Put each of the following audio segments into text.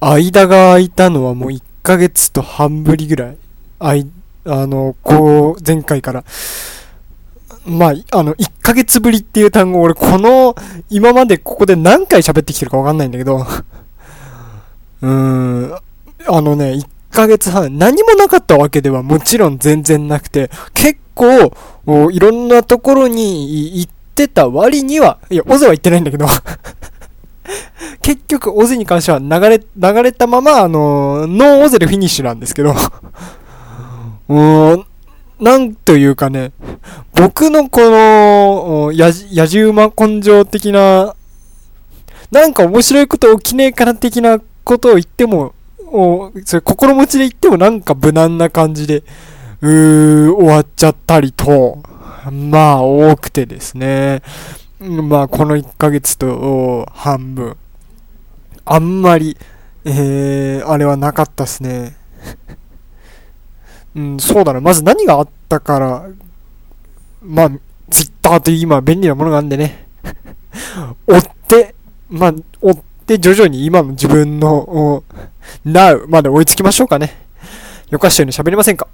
間が空いたのはもう1ヶ月と半ぶりぐらい。あい、あの、こう、前回から。まあ、あの、1ヶ月ぶりっていう単語、俺この、今までここで何回喋ってきてるかわかんないんだけど、うーん、あのね、1ヶ月半、何もなかったわけではもちろん全然なくて、結構、いろんなところに行ってた割には、いや、オゼは行ってないんだけど。結局、オゼに関しては流れ、流れたまま、あの、ノーオゼでフィニッシュなんですけど うーん、なんというかね、僕のこの、やじ、やじ馬根性的な、なんか面白いこと起きねえかな的なことを言っても、おそれ心持ちで言ってもなんか無難な感じで、うー、終わっちゃったりと、まあ多くてですね。まあこの1ヶ月と半分。あんまり、えー、あれはなかったっすね。うん、そうだな。まず何があったから、まあ、ツイッターという今便利なものがあるんでね。追って、まあ、追って徐々に今の自分の、Now まで追いつきましょうかね。よかしように喋りませんか？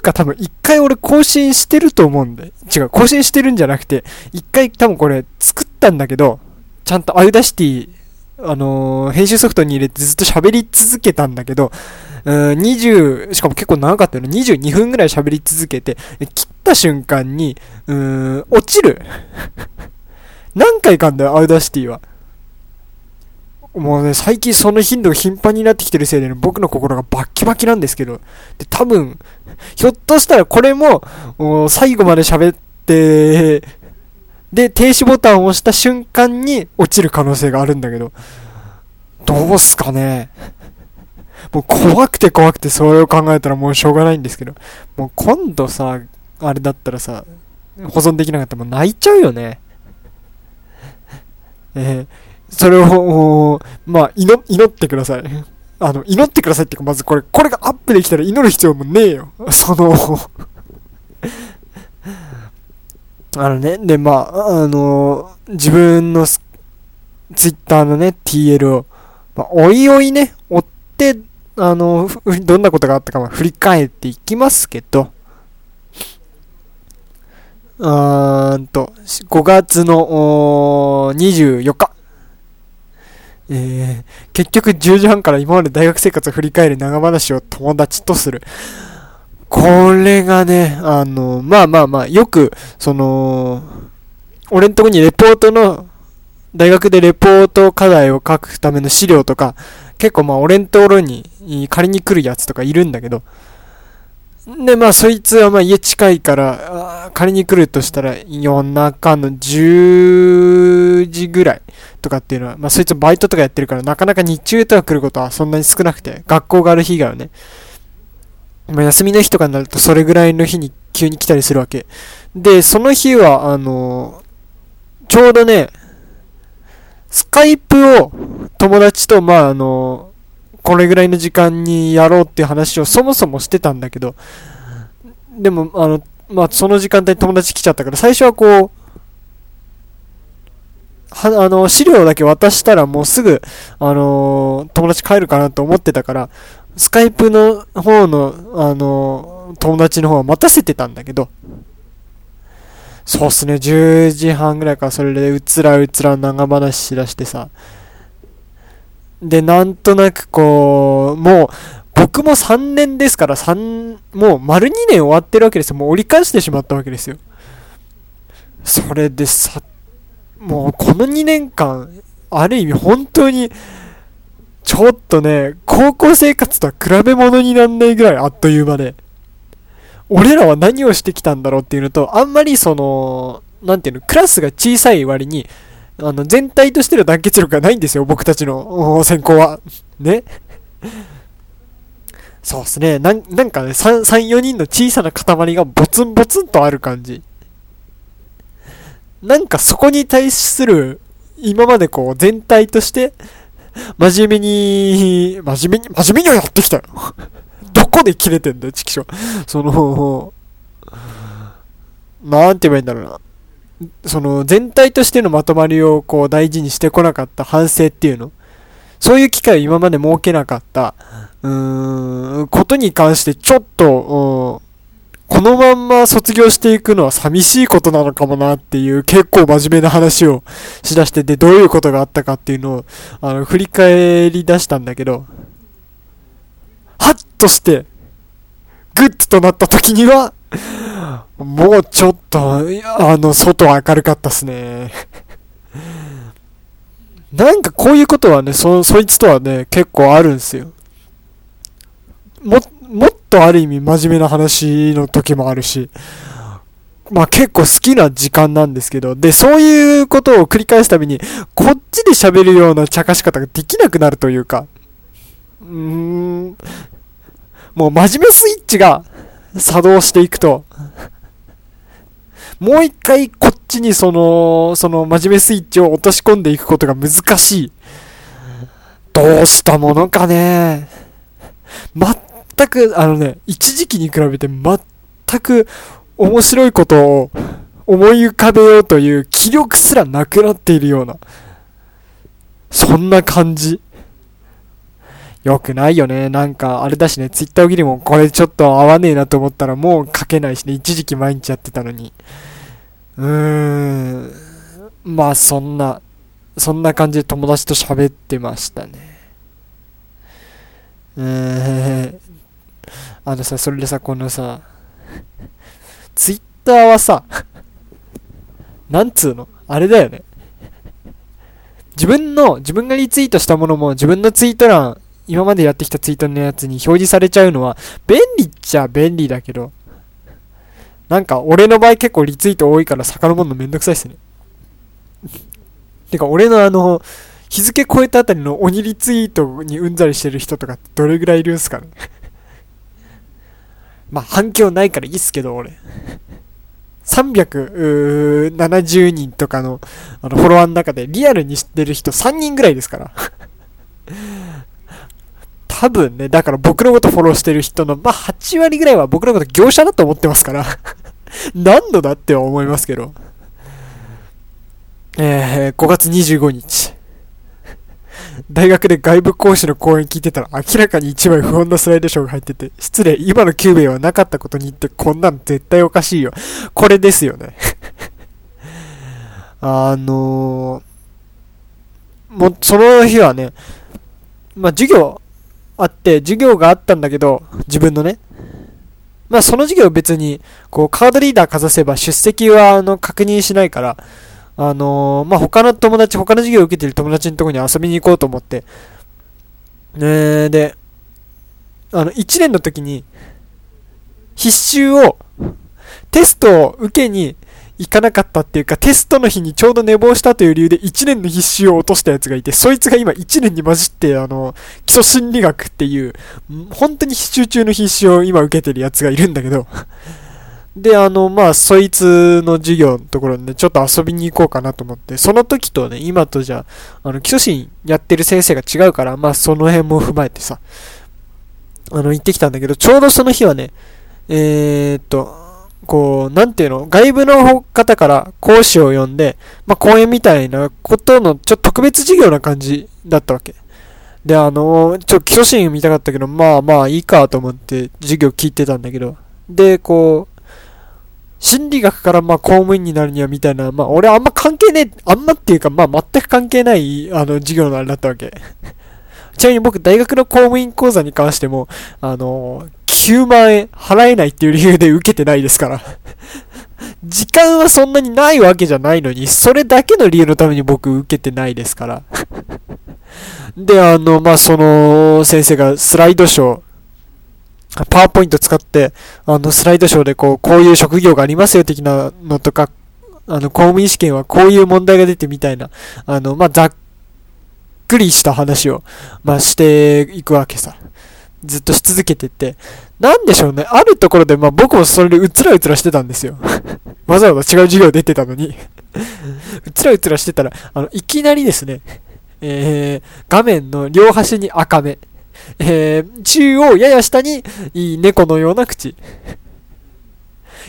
いうか多分一回俺更新してると思うんで。違う、更新してるんじゃなくて、一回多分これ作ったんだけど、ちゃんとアウダシティ、あのー、編集ソフトに入れてずっと喋り続けたんだけど、うん、20、しかも結構長かったよね。22分ぐらい喋り続けて、切った瞬間に、うーん、落ちる。何回かんだよ、アウダシティは。もうね、最近その頻度が頻繁になってきてるせいでね、僕の心がバッキバキなんですけど、で、多分、ひょっとしたらこれも、最後まで喋って、で、停止ボタンを押した瞬間に落ちる可能性があるんだけど、どうすかね。もう怖くて怖くてそれを考えたらもうしょうがないんですけど、もう今度さ、あれだったらさ、保存できなかったらもう泣いちゃうよね。えーそれを、まあ、祈、祈ってください。あの、祈ってくださいっていうか、まずこれ、これがアップできたら祈る必要もねえよ。そのあのね、で、まあ、あの、自分のツイッターのね、TL を、まあ、おいおいね、追って、あの、どんなことがあったか振り返っていきますけど、うーんと、5月の24日、えー、結局10時半から今まで大学生活を振り返る長話を友達とする。これがね、あの、まあまあまあ、よく、その、俺んとこにレポートの、大学でレポート課題を書くための資料とか、結構まあ俺んところに借りに来るやつとかいるんだけど、で、まあ、そいつはまあ家近いから、借りに来るとしたら夜中の10時ぐらいとかっていうのは、まあ、そいつバイトとかやってるから、なかなか日中とか来ることはそんなに少なくて、学校がある日以外はね。まあ、休みの日とかになるとそれぐらいの日に急に来たりするわけ。で、その日は、あのちょうどね、スカイプを友達と、まあ、あのこれぐらいの時間にやろうっていう話をそもそもしてたんだけど、でも、あの、まあ、その時間帯に友達来ちゃったから、最初はこう、は、あの、資料だけ渡したらもうすぐ、あの友達帰るかなと思ってたから、スカイプの方の、あの友達の方は待たせてたんだけど、そうっすね、10時半ぐらいからそれでうつらうつら長話しだしてさ、で、なんとなくこう、もう、僕も3年ですから、3、もう丸2年終わってるわけですよ。もう折り返してしまったわけですよ。それでさ、もうこの2年間、ある意味本当に、ちょっとね、高校生活とは比べ物になんないぐらいあっという間で、俺らは何をしてきたんだろうっていうのと、あんまりその、なんていうの、クラスが小さい割に、あの、全体としての団結力がないんですよ、僕たちの先行は。ね。そうっすね。なん、なんかね、3、3、4人の小さな塊がボツンボツンとある感じ。なんかそこに対する、今までこう、全体として、真面目に、真面目に、真面目にはやってきたよ。どこで切れてんだよ、チキショ。その、なんて言えばいいんだろうな。その、全体としてのまとまりをこう大事にしてこなかった反省っていうの？そういう機会を今まで設けなかった、うーん、ことに関してちょっと、このまんま卒業していくのは寂しいことなのかもなっていう結構真面目な話をしだしてて、どういうことがあったかっていうのを、あの、振り返り出したんだけど、ハッとして、グッズとなった時には、もうちょっと、あの、外明るかったっすね。なんかこういうことはね、そ、そいつとはね、結構あるんですよ。も、もっとある意味真面目な話の時もあるし、まあ結構好きな時間なんですけど、で、そういうことを繰り返すたびに、こっちで喋るような茶化し方ができなくなるというか、うーん、もう真面目スイッチが作動していくと、もう一回こっちにその、その真面目スイッチを落とし込んでいくことが難しい。どうしたものかね。全く、あのね、一時期に比べて全く面白いことを思い浮かべようという気力すらなくなっているような、そんな感じ。よくないよね。なんか、あれだしね、ツイッター切りもこれちょっと合わねえなと思ったらもう書けないしね、一時期毎日やってたのに。うーん。まあ、そんな、そんな感じで友達と喋ってましたね。うーん。あのさ、それでさ、このさ、ツイッターはさ、なんつうの？あれだよね。自分の、自分がリツイートしたものも自分のツイート欄今までやってきたツイートのやつに表示されちゃうのは、便利っちゃ便利だけど、なんか俺の場合結構リツイート多いから遡るのめんどくさいっすね。てか俺のあの、日付超えたあたりの鬼リツイートにうんざりしてる人とかどれぐらいいるんすかね まあ反響ないからいいっすけど俺。370人とかのあのフォロワーの中でリアルに知ってる人3人ぐらいですから 多分ね、だから僕のことフォローしてる人の、まあ、8割ぐらいは僕のこと業者だと思ってますから 何度だっては思いますけど。えー、5月25日。大学で外部講師の講演聞いてたら明らかに1枚不穏なスライドショーが入ってて、失礼、今の9名はなかったことに言ってこんなん絶対おかしいよ。これですよね あのー、もう、その日はね、まあ、授業、あって、授業があったんだけど、自分のね。まあその授業別に、こうカードリーダーかざせば出席はあの確認しないから、あのー、まあ他の友達、他の授業を受けてる友達のとこに遊びに行こうと思って、えー、で、あの、1年の時に、必修を、テストを受けに行かなかったっていうか、テストの日にちょうど寝坊したという理由で1年の必修を落としたやつがいて、そいつが今1年に混じって、あの、基礎心理学っていう、本当に必修中の必修を今受けてるやつがいるんだけど、で、あの、まあ、そいつの授業のところにね、ちょっと遊びに行こうかなと思って、その時とね、今とじゃあ、の、基礎心やってる先生が違うから、まあ、その辺も踏まえてさ、あの、行ってきたんだけど、ちょうどその日はね、えー、っと、こう、なんていうの、外部の方から講師を呼んで、まあ、講演みたいなことの、ちょっと特別授業な感じだったわけ。で、あのちょ基礎シーン見たかったけど、まあまあいいかと思って授業聞いてたんだけど、で、こう、心理学からまあ公務員になるにはみたいな、まあ俺あんま関係ねえ、あんまっていうかまあ全く関係ない、あの、授業のあれだったわけ。ちなみに僕、大学の公務員講座に関しても、あの9万円払えないっていう理由で受けてないですから。時間はそんなにないわけじゃないのに、それだけの理由のために僕受けてないですから。で、あの、まあ、その、先生がスライドショー、パワーポイント使って、あの、スライドショーでこう、こういう職業がありますよ的なのとか、あの、公務員試験はこういう問題が出てみたいな、あの、まあ、ざっくりした話を、まあ、していくわけさ。ずっとし続けてて、なんでしょうね、あるところで、まあ僕もそれでうつらうつらしてたんですよ。わざわざ違う授業出てたのに うつらうつらしてたら、あの、いきなりですね、えー、画面の両端に赤目。えー、中央やや下にいい猫のような口。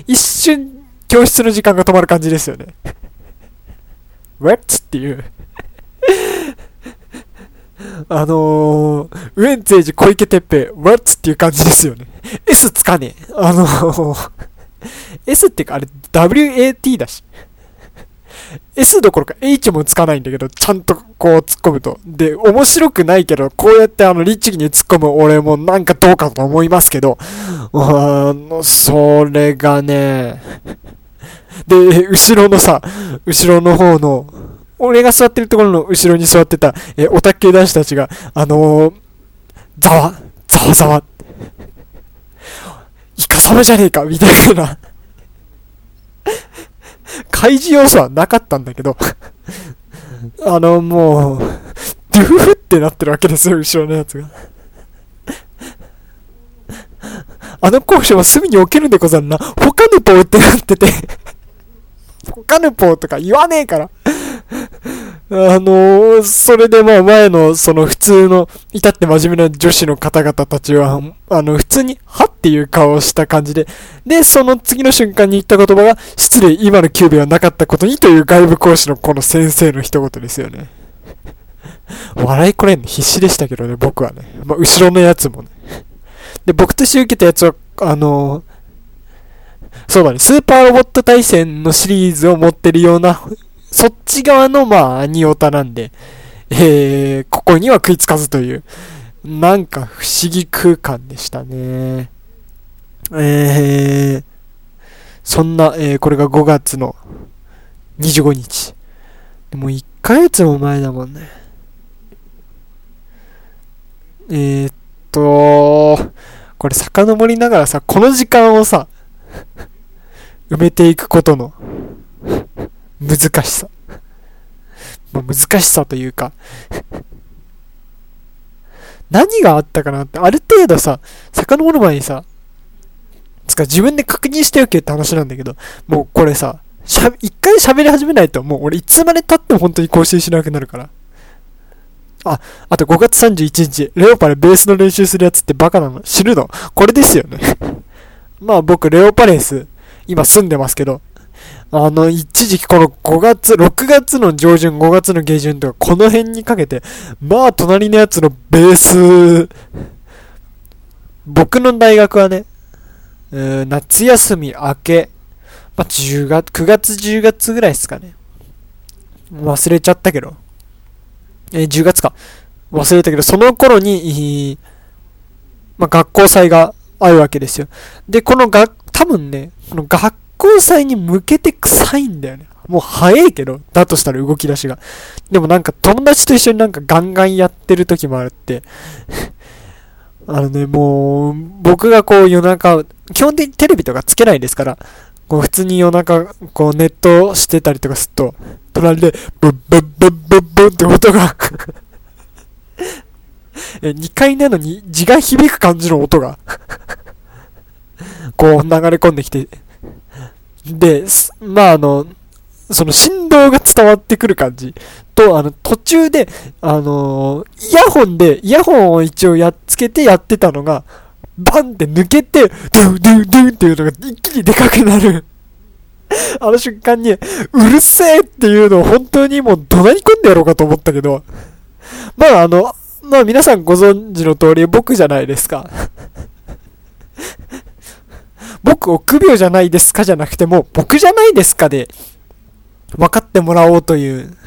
一瞬、教室の時間が止まる感じですよね。What? っていうあのー、ウエンツェイジ小池徹平、What? っていう感じですよね。S つかねえ。あのー、S ってかあれ WAT だし。S どころか H もつかないんだけど、ちゃんとこう突っ込むと。で、面白くないけど、こうやってあの、律儀に突っ込む俺もなんかどうかと思いますけど、あの、それがね、で、後ろのさ、後ろの方の、俺が座ってるところの後ろに座ってた、え、オタク系男子たちが、あのー、ざわ、ざわざわ、イカサマじゃねえか、みたいな。開示要素はなかったんだけど。あの、もう、ドゥフフってなってるわけですよ、後ろのやつが。あの校舎は隅に置けるんでござんな。他のポーってなってて。他のポーとか言わねえから。あのー、それでまあ前のその普通の至って真面目な女子の方々たちは、あの普通にはっていう顔をした感じで、で、その次の瞬間に言った言葉が、失礼、今のキューベはなかったことにという外部講師のこの先生の一言ですよね。笑いこらえんの必死でしたけどね、僕はね。まあ、後ろのやつもね。で、僕として受けたやつは、あのー、そうだね、スーパーロボット大戦のシリーズを持ってるようなそっち側の、まあ、アニオタなんで、えー、ここには食いつかずという、なんか不思議空間でしたね。えー、そんな、えー、これが5月の25日。もう1ヶ月も前だもんね。えー、っと、これ遡りながらさ、この時間をさ、埋めていくことの難しさ。ま、難しさというか 何があったかなって、ある程度さ、遡る前にさ、つか自分で確認しておけって話なんだけど、もうこれさ、しゃ、一回喋り始めないと、もう俺いつまで経っても本当に更新しなくなるから。あ、あと5月31日、レオパレベースの練習するやつってバカなの死ぬのこれですよね まあ僕、レオパレス、今住んでますけど、あの、一時期この5月、6月の上旬、5月の下旬とか、この辺にかけて、まあ、隣のやつのベース、僕の大学はね、夏休み明け、まあ、10月、9月、10月ぐらいですかね。忘れちゃったけど。えー、10月か。忘れたけど、その頃に、まあ、学校祭があるわけですよ。で、このが、多分ね、この学交際に向けて臭いんだよね。もう早いけど、だとしたら動き出しが。でもなんか友達と一緒になんかガンガンやってる時もあるって。あのね、もう、僕がこう夜中、基本的にテレビとかつけないですから、こう普通に夜中、こうネットしてたりとかすると、隣で、ブッブッブッブッブッって音が え2階なのに字が響く感じの音がこう流れ込んできて、で、まああの、その振動が伝わってくる感じと、あの、途中で、あのー、イヤホンで、イヤホンを一応やっつけてやってたのが、バンって抜けて、ドゥンドゥンドゥンっていうのが一気にでかくなる。あの瞬間に、うるせえっていうのを本当にもう怒鳴り込んでやろうかと思ったけど、まああの、まあ皆さんご存知の通り僕じゃないですか。僕臆病じゃないですかじゃなくても、僕じゃないですかで、分かってもらおうという、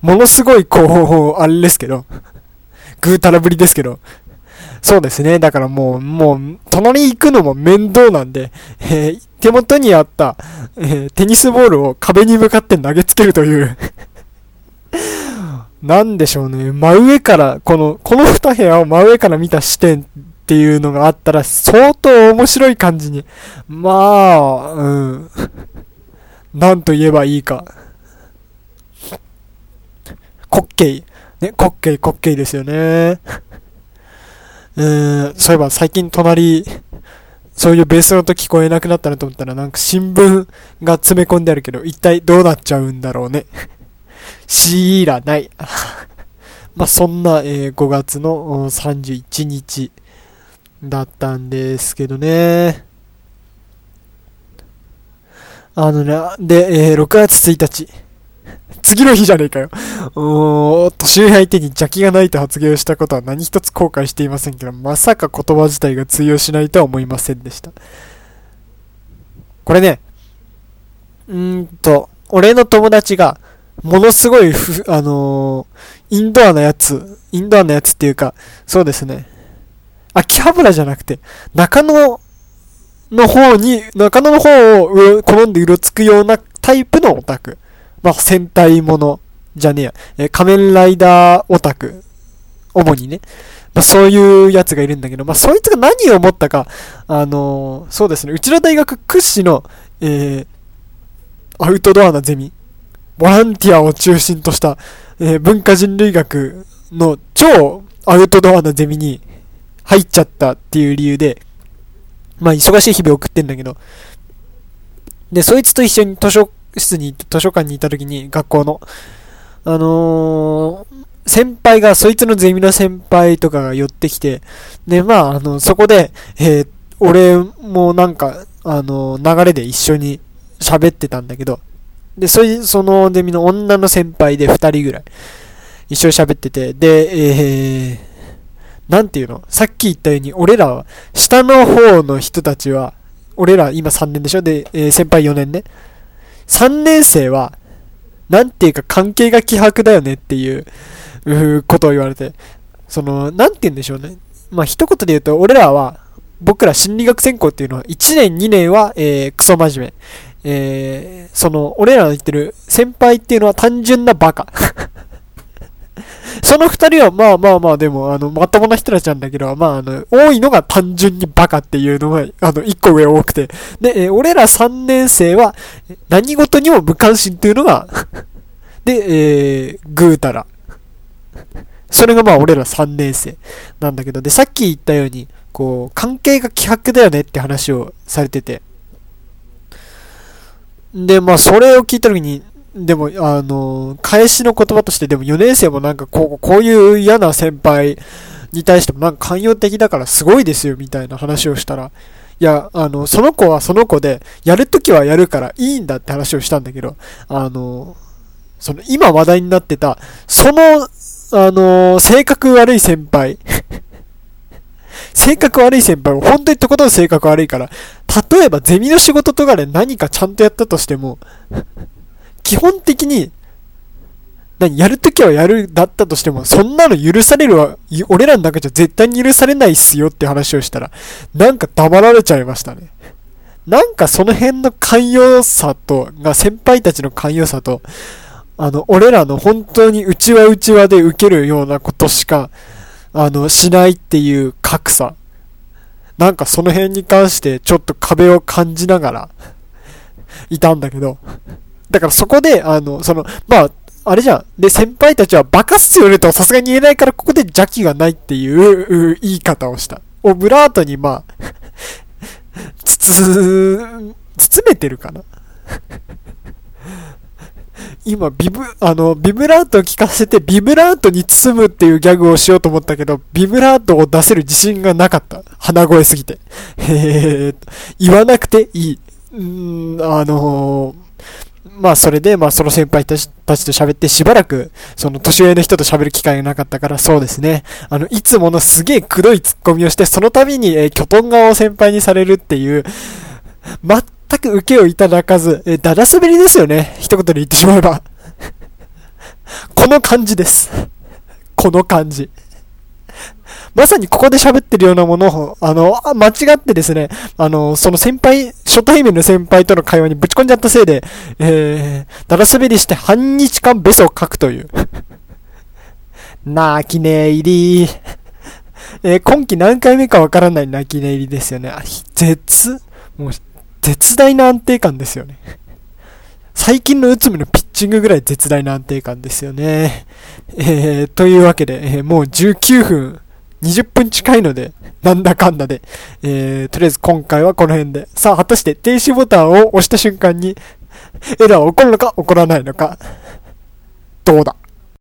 ものすごい、こう、あれですけど、ぐうたらぶりですけど、そうですね。だからもう、もう、隣に行くのも面倒なんで、えー、手元にあった、えー、テニスボールを壁に向かって投げつけるというなんでしょうね。真上から、この、この二部屋を真上から見た視点っていうのがあったら相当面白い感じに。まあ、うん。なんと言えばいいか。滑稽。ね、滑稽、滑稽ですよね。うん、そういえば最近隣、そういうベースの音聞こえなくなったなと思ったらなんか新聞が詰め込んであるけど、一体どうなっちゃうんだろうね。知らない。まあ、そんな、えー、5月の31日だったんですけどね。あのね、で、えー、6月1日。次の日じゃねえかよ。おー、年上相手に邪気がないと発言をしたことは何一つ後悔していませんけど、まさか言葉自体が通用しないとは思いませんでした。これね、うーんと、俺の友達が、ものすごいふ、あのー、インドアなやつ、インドアなやつっていうか、そうですね。秋葉原じゃなくて、中野の方に、中野の方を好んでうろつくようなタイプのオタク。まあ、戦隊ものじゃねえや。え仮面ライダーオタク。主にね。まあ、そういうやつがいるんだけど、まあ、そいつが何を思ったか、あのー、そうですね。うちの大学屈指の、えー、アウトドアなゼミ。ボランティアを中心とした、えー、文化人類学の超アウトドアなゼミに入っちゃったっていう理由で、まあ忙しい日々を送ってんだけど、で、そいつと一緒に図書室に、図書館にいた時に、学校の、あのー、先輩が、そいつのゼミの先輩とかが寄ってきて、で、まあ、あの、そこで、えー、俺もなんか、あのー、流れで一緒に喋ってたんだけど、で、そい、そのゼミの女の先輩で二人ぐらい、一緒に喋ってて、で、えー、なんていうの？さっき言ったように、俺らは、下の方の人たちは、俺ら今3年でしょ？で、えー、先輩4年ね。3年生は、なんていうか関係が希薄だよねっていう、うことを言われて。その、なんて言うんでしょうね。まあ、一言で言うと、俺らは、僕ら心理学専攻っていうのは、1年2年は、えー、クソ真面目。えー、その、俺らの言ってる先輩っていうのは単純なバカ。その二人はまあまあまあでも、あの、まともな人たちなんだけど、まああの、多いのが単純にバカっていうのが、あの、一個上多くて。で、え、俺ら三年生は、何事にも無関心っていうのが で、えー、ぐうたら。それがまあ俺ら三年生なんだけど、で、さっき言ったように、こう、関係が希薄だよねって話をされてて。で、まあそれを聞いた時に、でも、あの、返しの言葉として、でも4年生もなんかこう、こういう嫌な先輩に対してもなんか寛容的だからすごいですよ、みたいな話をしたら、いや、あの、その子はその子で、やるときはやるからいいんだって話をしたんだけど、あの、その、今話題になってた、その、あの、性格悪い先輩 性格悪い先輩も本当にとことん性格悪いから、例えばゼミの仕事とかで何かちゃんとやったとしても基本的に、何、やるときはやるだったとしても、そんなの許されるわ、俺らの中じゃ絶対に許されないっすよって話をしたら、なんか黙られちゃいましたね。なんかその辺の寛容さと、が先輩たちの寛容さと、あの、俺らの本当に内輪内輪で受けるようなことしか、あの、しないっていう格差。なんかその辺に関してちょっと壁を感じながら、いたんだけど、だからそこで、あの、その、まあ、あれじゃん。で、先輩たちはバカっすよねとさすがに言えないから、ここで邪気がないっていう言い方をした。オブラートに、まあ、つつ、包めてるかな今、ビブ、あの、ビブラートを聞かせて、ビブラートに包むっていうギャグをしようと思ったけど、ビブラートを出せる自信がなかった。鼻声すぎて。へえ、言わなくていい。うー、あのーまあそれで、まあその先輩たちと喋ってしばらく、その年上の人と喋る機会がなかったから、そうですね。あの、いつものすげえくどいツッコミをして、その度に、えー、キョトン顔を先輩にされるっていう、全く受けをいただかず、えー、だだ滑りですよね。一言で言ってしまえば。この感じです。この感じ。まさにここで喋ってるようなものを、あの、間違ってですね、あの、その先輩、初対面の先輩との会話にぶち込んじゃったせいで、えー、だら滑りして半日間ベソを書くという。泣き寝入り。えー、今季何回目かわからない泣き寝入りですよね。絶、もう、絶大な安定感ですよね。最近の内海のピッチングぐらい絶大な安定感ですよね。えー、というわけで、えー、もう19分20分近いので、なんだかんだで、えー、とりあえず今回はこの辺で。さあ、果たして停止ボタンを押した瞬間に、エラー起こるのか起こらないのか。どうだ？